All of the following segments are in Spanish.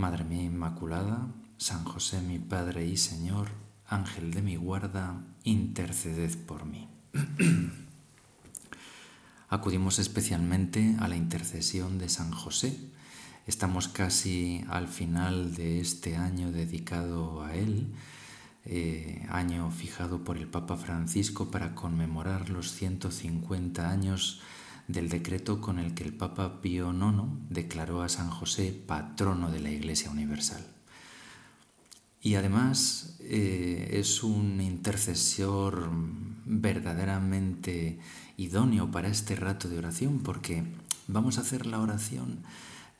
Madre mía Inmaculada, San José mi Padre y Señor, Ángel de mi guarda, interceded por mí. Acudimos especialmente a la intercesión de San José. Estamos casi al final de este año dedicado a él, eh, año fijado por el Papa Francisco para conmemorar los 150 años del decreto con el que el Papa Pío IX declaró a San José patrono de la Iglesia Universal. Y además eh, es un intercesor verdaderamente idóneo para este rato de oración porque vamos a hacer la oración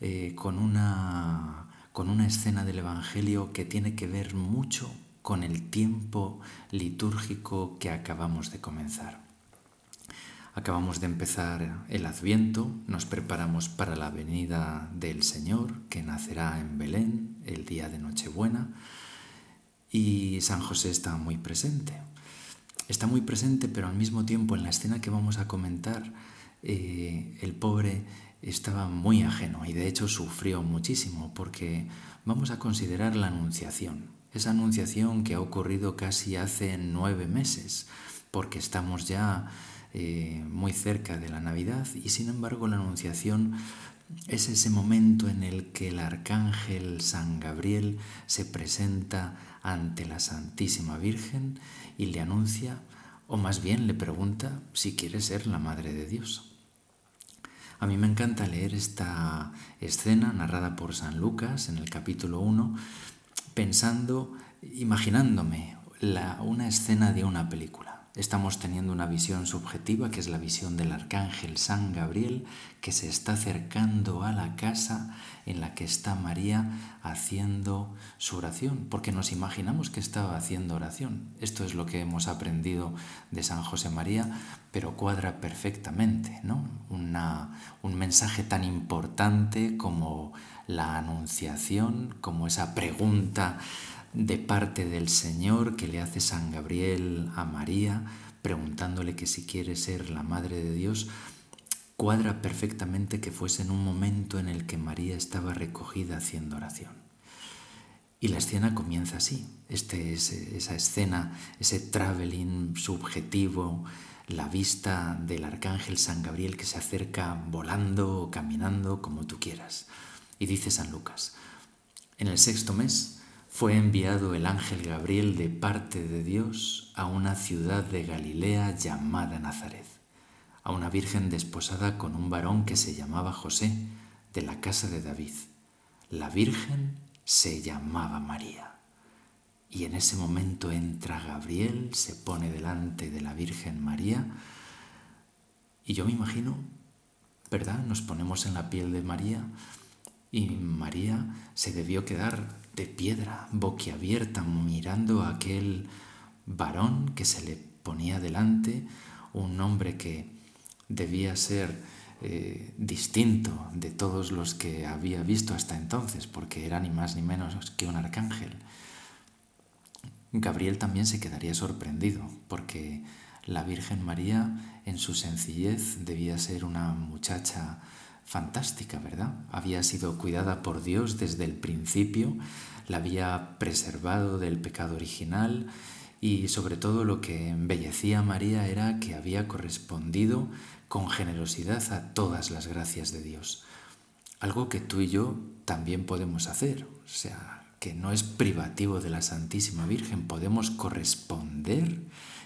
eh, con, una, con una escena del Evangelio que tiene que ver mucho con el tiempo litúrgico que acabamos de comenzar. Acabamos de empezar el Adviento, nos preparamos para la venida del Señor, que nacerá en Belén el día de Nochebuena, y San José está muy presente. Está muy presente, pero al mismo tiempo en la escena que vamos a comentar, eh, el pobre estaba muy ajeno y de hecho sufrió muchísimo porque vamos a considerar la anunciación, esa anunciación que ha ocurrido casi hace nueve meses, porque estamos ya eh, muy cerca de la Navidad y sin embargo la Anunciación es ese momento en el que el arcángel San Gabriel se presenta ante la Santísima Virgen y le anuncia, o más bien le pregunta si quiere ser la Madre de Dios. A mí me encanta leer esta escena narrada por San Lucas en el capítulo 1, pensando, imaginándome una escena de una película. Estamos teniendo una visión subjetiva, que es la visión del arcángel San Gabriel, que se está acercando a la casa en la que está María haciendo su oración, porque nos imaginamos que estaba haciendo oración. Esto es lo que hemos aprendido de San José María, pero cuadra perfectamente, ¿no? un mensaje tan importante como la anunciación, como esa pregunta de parte del Señor que le hace San Gabriel a María, preguntándole que si quiere ser la Madre de Dios, cuadra perfectamente que fuese en un momento en el que María estaba recogida haciendo oración. Y la escena comienza así, este, esa escena, ese traveling subjetivo, la vista del arcángel San Gabriel que se acerca volando o caminando como tú quieras. Y dice San Lucas, en el sexto mes, fue enviado el ángel Gabriel de parte de Dios a una ciudad de Galilea llamada Nazaret, a una virgen desposada con un varón que se llamaba José, de la casa de David. La virgen se llamaba María. Y en ese momento entra Gabriel, se pone delante de la Virgen María, y yo me imagino, ¿verdad? Nos ponemos en la piel de María, y María se debió quedar de piedra, boquiabierta, mirando a aquel varón que se le ponía delante, un hombre que debía ser eh, distinto de todos los que había visto hasta entonces, porque era ni más ni menos que un arcángel. Gabriel también se quedaría sorprendido, porque la Virgen María en su sencillez debía ser una muchacha fantástica, ¿verdad? Había sido cuidada por Dios desde el principio, la había preservado del pecado original y sobre todo lo que embellecía a María era que había correspondido con generosidad a todas las gracias de Dios. Algo que tú y yo también podemos hacer, o sea, que no es privativo de la Santísima Virgen, podemos corresponder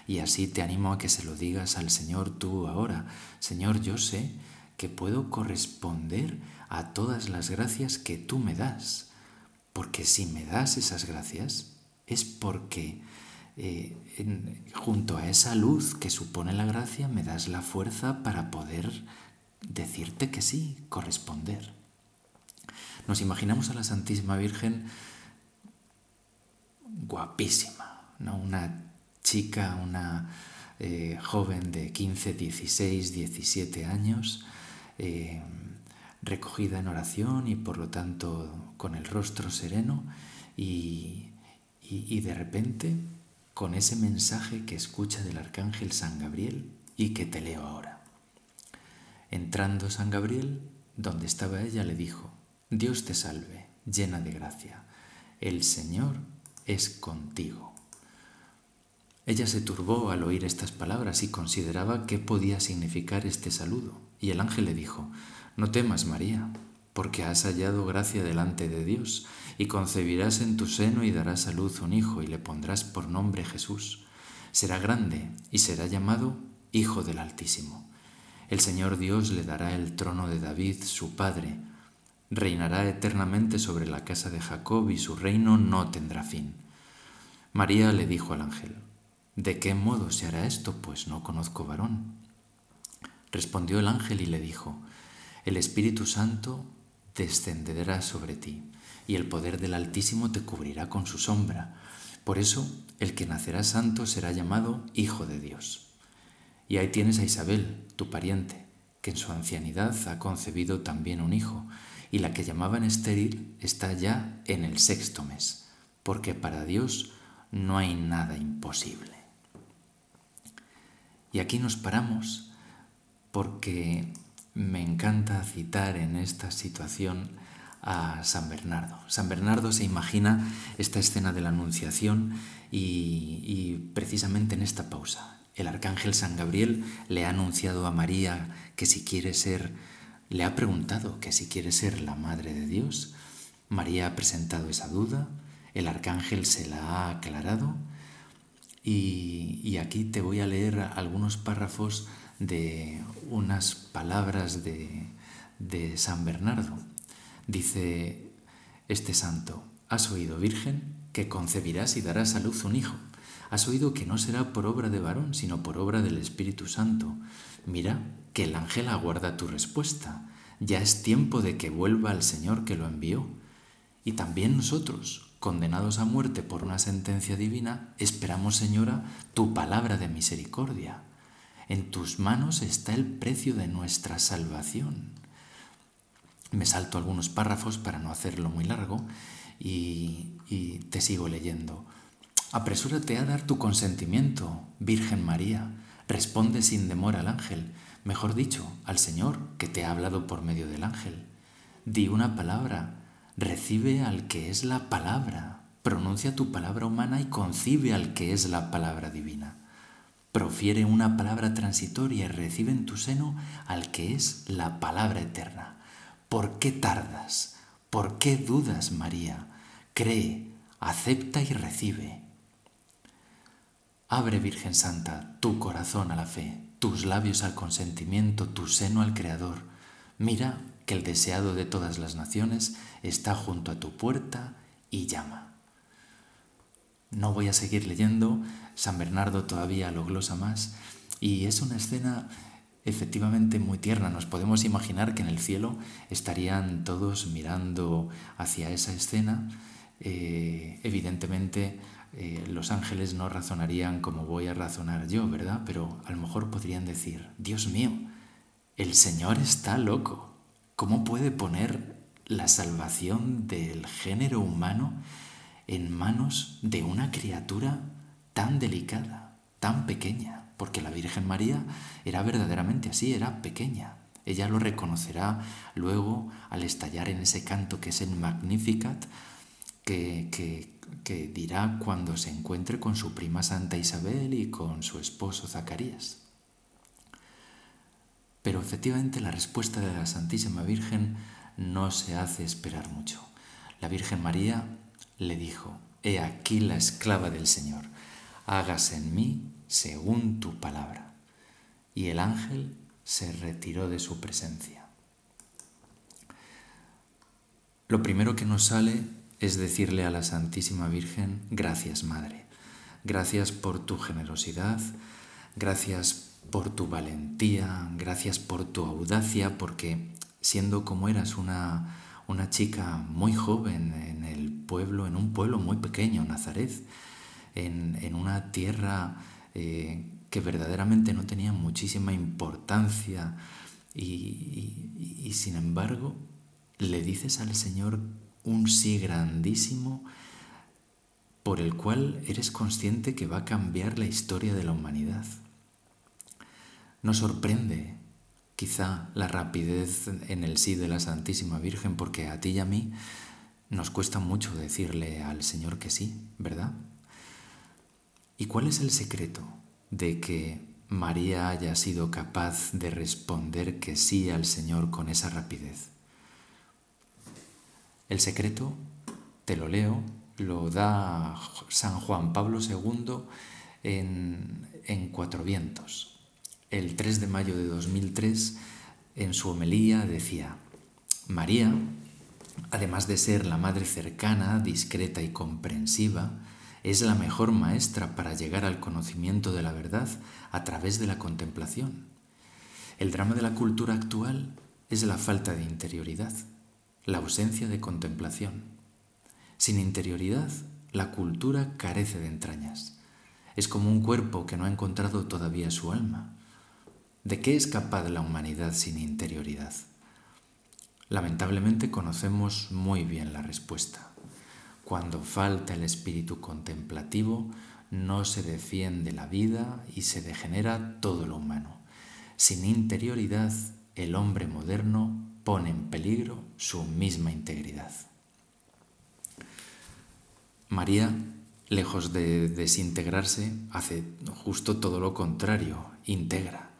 y así te animo a que se lo digas al Señor tú ahora. Señor, yo sé que puedo corresponder a todas las gracias que tú me das. Porque si me das esas gracias es porque eh, junto a esa luz que supone la gracia me das la fuerza para poder decirte que sí, corresponder. Nos imaginamos a la Santísima Virgen guapísima, ¿no? una chica, una eh, joven de 15, 16, 17 años, eh, recogida en oración y por lo tanto con el rostro sereno y, y de repente con ese mensaje que escucha del arcángel San Gabriel y que te leo ahora. Entrando San Gabriel, donde estaba ella, le dijo, Dios te salve, llena de gracia, el Señor es contigo. Ella se turbó al oír estas palabras y consideraba qué podía significar este saludo. Y el ángel le dijo, No temas, María, porque has hallado gracia delante de Dios, y concebirás en tu seno y darás a luz un hijo, y le pondrás por nombre Jesús. Será grande y será llamado Hijo del Altísimo. El Señor Dios le dará el trono de David, su padre. Reinará eternamente sobre la casa de Jacob y su reino no tendrá fin. María le dijo al ángel, ¿De qué modo se hará esto? Pues no conozco varón. Respondió el ángel y le dijo, El Espíritu Santo descenderá sobre ti, y el poder del Altísimo te cubrirá con su sombra. Por eso el que nacerá santo será llamado Hijo de Dios. Y ahí tienes a Isabel, tu pariente, que en su ancianidad ha concebido también un hijo, y la que llamaban estéril está ya en el sexto mes, porque para Dios no hay nada imposible. Y aquí nos paramos porque me encanta citar en esta situación a San Bernardo. San Bernardo se imagina esta escena de la Anunciación y, precisamente en esta pausa. El arcángel San Gabriel le ha anunciado a María que si quiere ser, le ha preguntado que si quiere ser la Madre de Dios. María ha presentado esa duda, el arcángel se la ha aclarado y, aquí te voy a leer algunos párrafos de unas palabras de, de San Bernardo. Dice este santo, ¿has oído, Virgen, que concebirás y darás a luz un hijo? Has oído que no será por obra de varón, sino por obra del Espíritu Santo. Mira que el ángel aguarda tu respuesta. Ya es tiempo de que vuelva al Señor que lo envió. Y también nosotros, condenados a muerte por una sentencia divina, esperamos, Señora, tu palabra de misericordia. En tus manos está el precio de nuestra salvación. Me salto algunos párrafos para no hacerlo muy largo y, y te sigo leyendo. Apresúrate a dar tu consentimiento, Virgen María. Responde sin demora al ángel, mejor dicho, al Señor que te ha hablado por medio del ángel. Di una palabra Recibe al que es la palabra, pronuncia tu palabra humana y concibe al que es la palabra divina. Profiere una palabra transitoria y recibe en tu seno al que es la palabra eterna. ¿Por qué tardas? ¿Por qué dudas, María? Cree, acepta y recibe. Abre, Virgen Santa, tu corazón a la fe, tus labios al consentimiento, tu seno al Creador. Mira que el deseado de todas las naciones está junto a tu puerta y llama. No voy a seguir leyendo, San Bernardo todavía lo glosa más, y es una escena efectivamente muy tierna. Nos podemos imaginar que en el cielo estarían todos mirando hacia esa escena. Eh, evidentemente eh, los ángeles no razonarían como voy a razonar yo, ¿verdad? Pero a lo mejor podrían decir, Dios mío, el Señor está loco. ¿Cómo puede poner la salvación del género humano en manos de una criatura tan delicada, tan pequeña? Porque la Virgen María era verdaderamente así, era pequeña. Ella lo reconocerá luego al estallar en ese canto que es el Magnificat, que, que dirá cuando se encuentre con su prima Santa Isabel y con su esposo Zacarías. Pero efectivamente la respuesta de la Santísima Virgen no se hace esperar mucho. La Virgen María le dijo, He aquí la esclava del Señor, hágase en mí según tu palabra. Y el ángel se retiró de su presencia. Lo primero que nos sale es decirle a la Santísima Virgen, gracias Madre, gracias por tu generosidad, gracias por tu valentía, gracias por tu audacia, porque siendo como eras una, una chica muy joven en el pueblo, en un pueblo muy pequeño, Nazaret, en, una tierra eh, que verdaderamente no tenía muchísima importancia y sin embargo le dices al Señor un sí grandísimo por el cual eres consciente que va a cambiar la historia de la humanidad. Nos sorprende quizá la rapidez en el sí de la Santísima Virgen, porque a ti y a mí nos cuesta mucho decirle al Señor que sí, ¿verdad? ¿Y cuál es el secreto de que María haya sido capaz de responder que sí al Señor con esa rapidez? El secreto, te lo leo, lo da San Juan Pablo II en, en Cuatro Vientos el 3 de mayo de 2003, en su homilía decía, María, además de ser la madre cercana, discreta y comprensiva, es la mejor maestra para llegar al conocimiento de la verdad a través de la contemplación. El drama de la cultura actual es la falta de interioridad, la ausencia de contemplación. Sin interioridad, la cultura carece de entrañas. Es como un cuerpo que no ha encontrado todavía su alma. ¿De qué es capaz la humanidad sin interioridad? Lamentablemente conocemos muy bien la respuesta. Cuando falta el espíritu contemplativo, no se defiende la vida y se degenera todo lo humano. Sin interioridad, el hombre moderno pone en peligro su misma integridad. María, lejos de desintegrarse, hace justo todo lo contrario, integra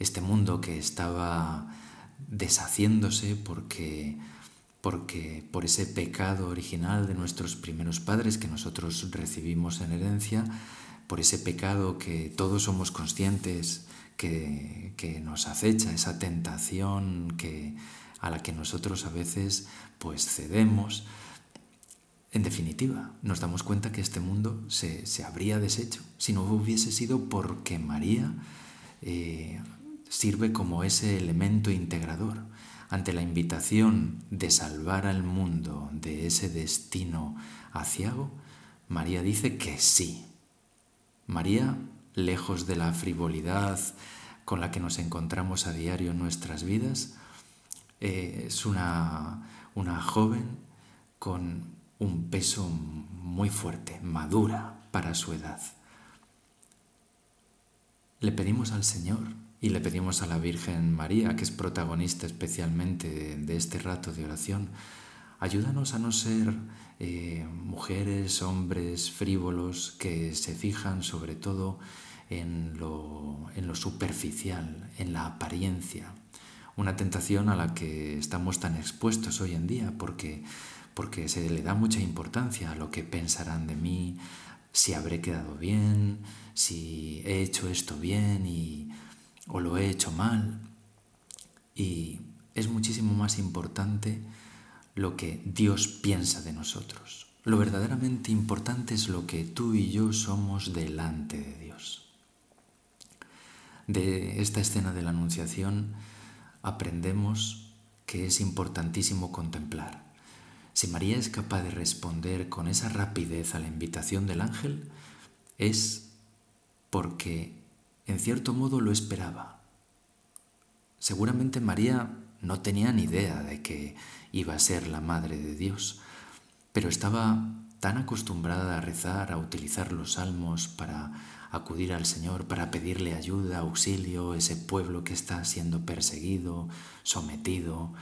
este mundo que estaba deshaciéndose porque, porque por ese pecado original de nuestros primeros padres que nosotros recibimos en herencia, por ese pecado que todos somos conscientes que, que nos acecha, esa tentación que, a la que nosotros a veces pues cedemos. En definitiva, nos damos cuenta que este mundo se, habría deshecho si no hubiese sido porque María eh, sirve como ese elemento integrador. Ante la invitación de salvar al mundo de ese destino aciago, María dice que sí. María, lejos de la frivolidad con la que nos encontramos a diario en nuestras vidas, eh, es una, una joven con un peso muy fuerte, madura para su edad. Le pedimos al Señor y le pedimos a la Virgen María, que es protagonista especialmente de, este rato de oración, ayúdanos a no ser eh, mujeres, hombres frívolos que se fijan sobre todo en lo, en lo superficial, en la apariencia. Una tentación a la que estamos tan expuestos hoy en día porque, porque se le da mucha importancia a lo que pensarán de mí, si habré quedado bien, si he hecho esto bien y o lo he hecho mal. Y es muchísimo más importante lo que Dios piensa de nosotros. Lo verdaderamente importante es lo que tú y yo somos delante de Dios. De esta escena de la Anunciación aprendemos que es importantísimo contemplar. Si María es capaz de responder con esa rapidez a la invitación del ángel, es porque en cierto modo lo esperaba. Seguramente María no tenía ni idea de que iba a ser la Madre de Dios, pero estaba tan acostumbrada a rezar, a utilizar los salmos para acudir al Señor, para pedirle ayuda, auxilio, ese pueblo que está siendo perseguido, sometido,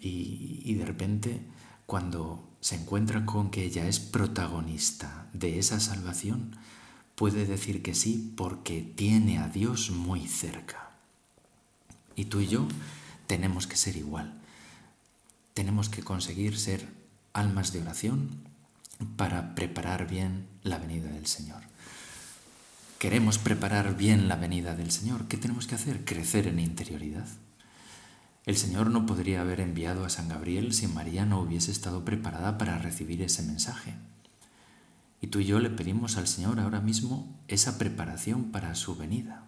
y, y de repente cuando se encuentra con que ella es protagonista de esa salvación, puede decir que sí porque tiene a Dios muy cerca. Y tú y yo tenemos que ser igual. Tenemos que conseguir ser almas de oración para preparar bien la venida del Señor. Queremos preparar bien la venida del Señor. ¿Qué tenemos que hacer? Crecer en interioridad. El Señor no podría haber enviado a San Gabriel si María no hubiese estado preparada para recibir ese mensaje. Y tú y yo le pedimos al Señor ahora mismo esa preparación para su venida.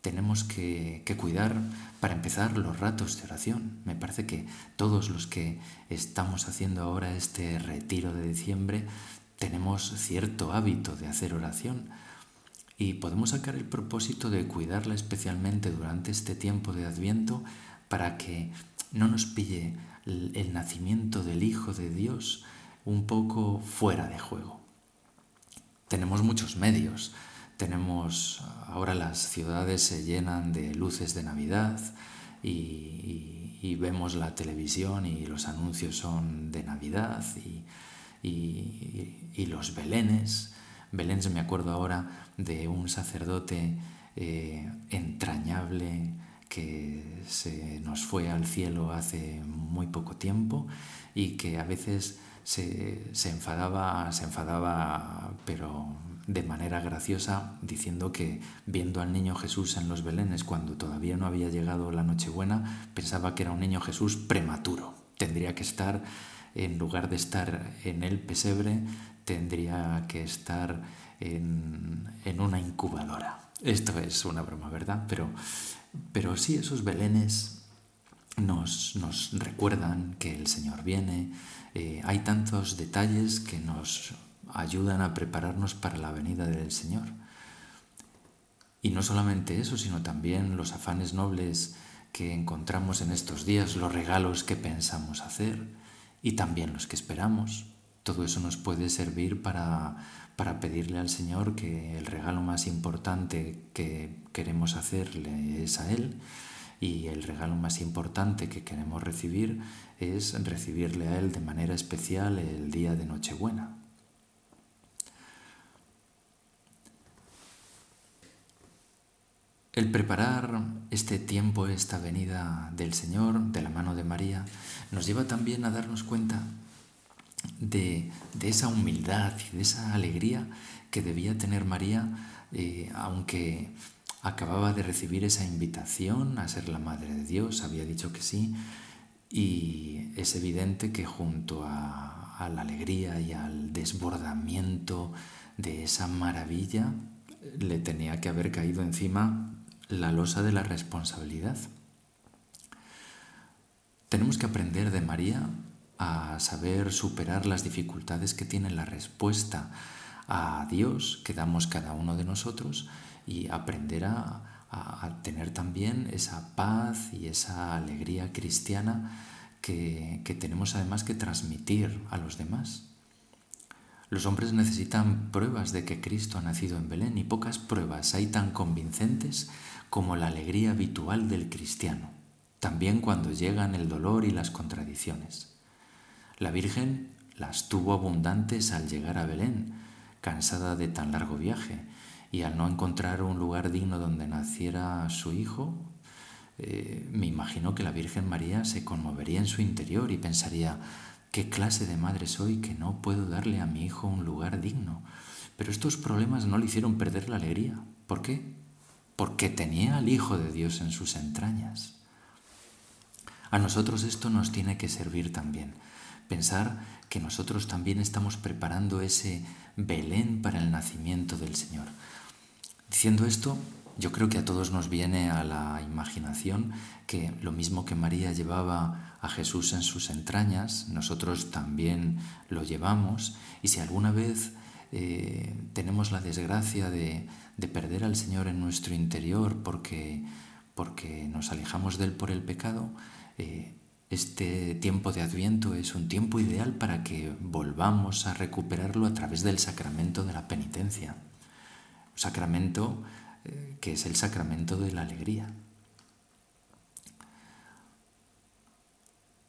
tenemos que, cuidar, para empezar, los ratos de oración. Me parece que todos los que estamos haciendo ahora este retiro de diciembre tenemos cierto hábito de hacer oración y podemos sacar el propósito de cuidarla especialmente durante este tiempo de adviento para que no nos pille el nacimiento del Hijo de Dios un poco fuera de juego. Tenemos muchos medios, tenemos, ahora las ciudades se llenan de luces de Navidad y, vemos la televisión y los anuncios son de Navidad y, los belenes. Belén me acuerdo ahora de un sacerdote eh, entrañable que se nos fue al cielo hace muy poco tiempo y que a veces se, se enfadaba, se enfadaba, pero de manera graciosa diciendo que viendo al niño Jesús en los Belenes cuando todavía no había llegado la Nochebuena, pensaba que era un niño Jesús prematuro. Tendría que estar, en lugar de estar en el pesebre, tendría que estar en, una incubadora. Esto es una broma, ¿verdad? Pero, pero sí, esos Belenes nos, recuerdan que el Señor viene. Eh, hay tantos detalles que nos ayudan a prepararnos para la venida del Señor. Y no solamente eso, sino también los afanes nobles que encontramos en estos días, los regalos que pensamos hacer y también los que esperamos. Todo eso nos puede servir para, para pedirle al Señor que el regalo más importante que queremos hacerle es a Él y el regalo más importante que queremos recibir es recibirle a Él de manera especial el día de Nochebuena. El preparar este tiempo, esta venida del Señor, de la mano de María, nos lleva también a darnos cuenta de, esa humildad y de esa alegría que debía tener María, eh, aunque acababa de recibir esa invitación a ser la Madre de Dios, había dicho que sí, y es evidente que junto a, a la alegría y al desbordamiento de esa maravilla, le tenía que haber caído encima la losa de la responsabilidad. Tenemos que aprender de María a saber superar las dificultades que tiene la respuesta a Dios que damos cada uno de nosotros y aprender a, tener también esa paz y esa alegría cristiana que, que tenemos además que transmitir a los demás. Los hombres necesitan pruebas de que Cristo ha nacido en Belén y pocas pruebas hay tan convincentes como la alegría habitual del cristiano, también cuando llegan el dolor y las contradicciones. La Virgen las tuvo abundantes al llegar a Belén, cansada de tan largo viaje, y al no encontrar un lugar digno donde naciera su hijo, eh, me imagino que la Virgen María se conmovería en su interior y pensaría, ¿qué clase de madre soy que no puedo darle a mi hijo un lugar digno? Pero estos problemas no le hicieron perder la alegría. ¿Por qué? porque tenía al Hijo de Dios en sus entrañas. A nosotros esto nos tiene que servir también. Pensar que nosotros también estamos preparando ese Belén para el nacimiento del Señor. Diciendo esto, yo creo que a todos nos viene a la imaginación que lo mismo que María llevaba a Jesús en sus entrañas, nosotros también lo llevamos y si alguna vez eh, tenemos la desgracia de, perder al Señor en nuestro interior porque, porque nos alejamos de Él por el pecado, eh, este tiempo de Adviento es un tiempo ideal para que volvamos a recuperarlo a través del sacramento de la penitencia. Sacramento eh, que es el sacramento de la alegría.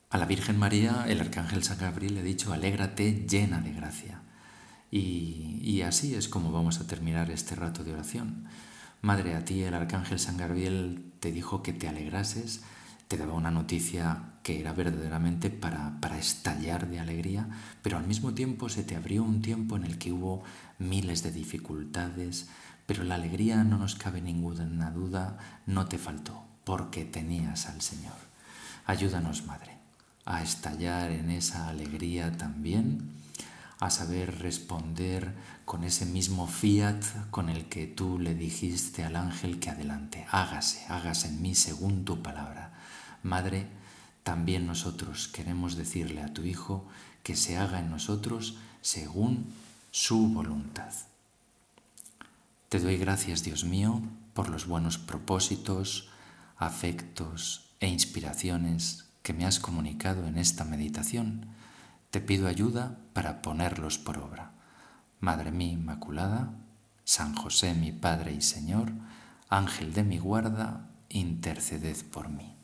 A la Virgen María el arcángel San Gabriel le ha dicho, alégrate llena de gracia. Y, así es como vamos a terminar este rato de oración. Madre, a ti el arcángel San Gabriel te dijo que te alegrases, te daba una noticia que era verdaderamente para, para estallar de alegría, pero al mismo tiempo se te abrió un tiempo en el que hubo miles de dificultades, pero la alegría, no nos cabe ninguna duda, no te faltó, porque tenías al Señor. Ayúdanos, Madre, a estallar en esa alegría también a saber responder con ese mismo fiat con el que tú le dijiste al ángel que adelante, hágase, hágase en mí según tu palabra. Madre, también nosotros queremos decirle a tu Hijo que se haga en nosotros según su voluntad. Te doy gracias, Dios mío, por los buenos propósitos, afectos e inspiraciones que me has comunicado en esta meditación. Te pido ayuda para ponerlos por obra. Madre mía Inmaculada, San José mi Padre y Señor, Ángel de mi guarda, interceded por mí.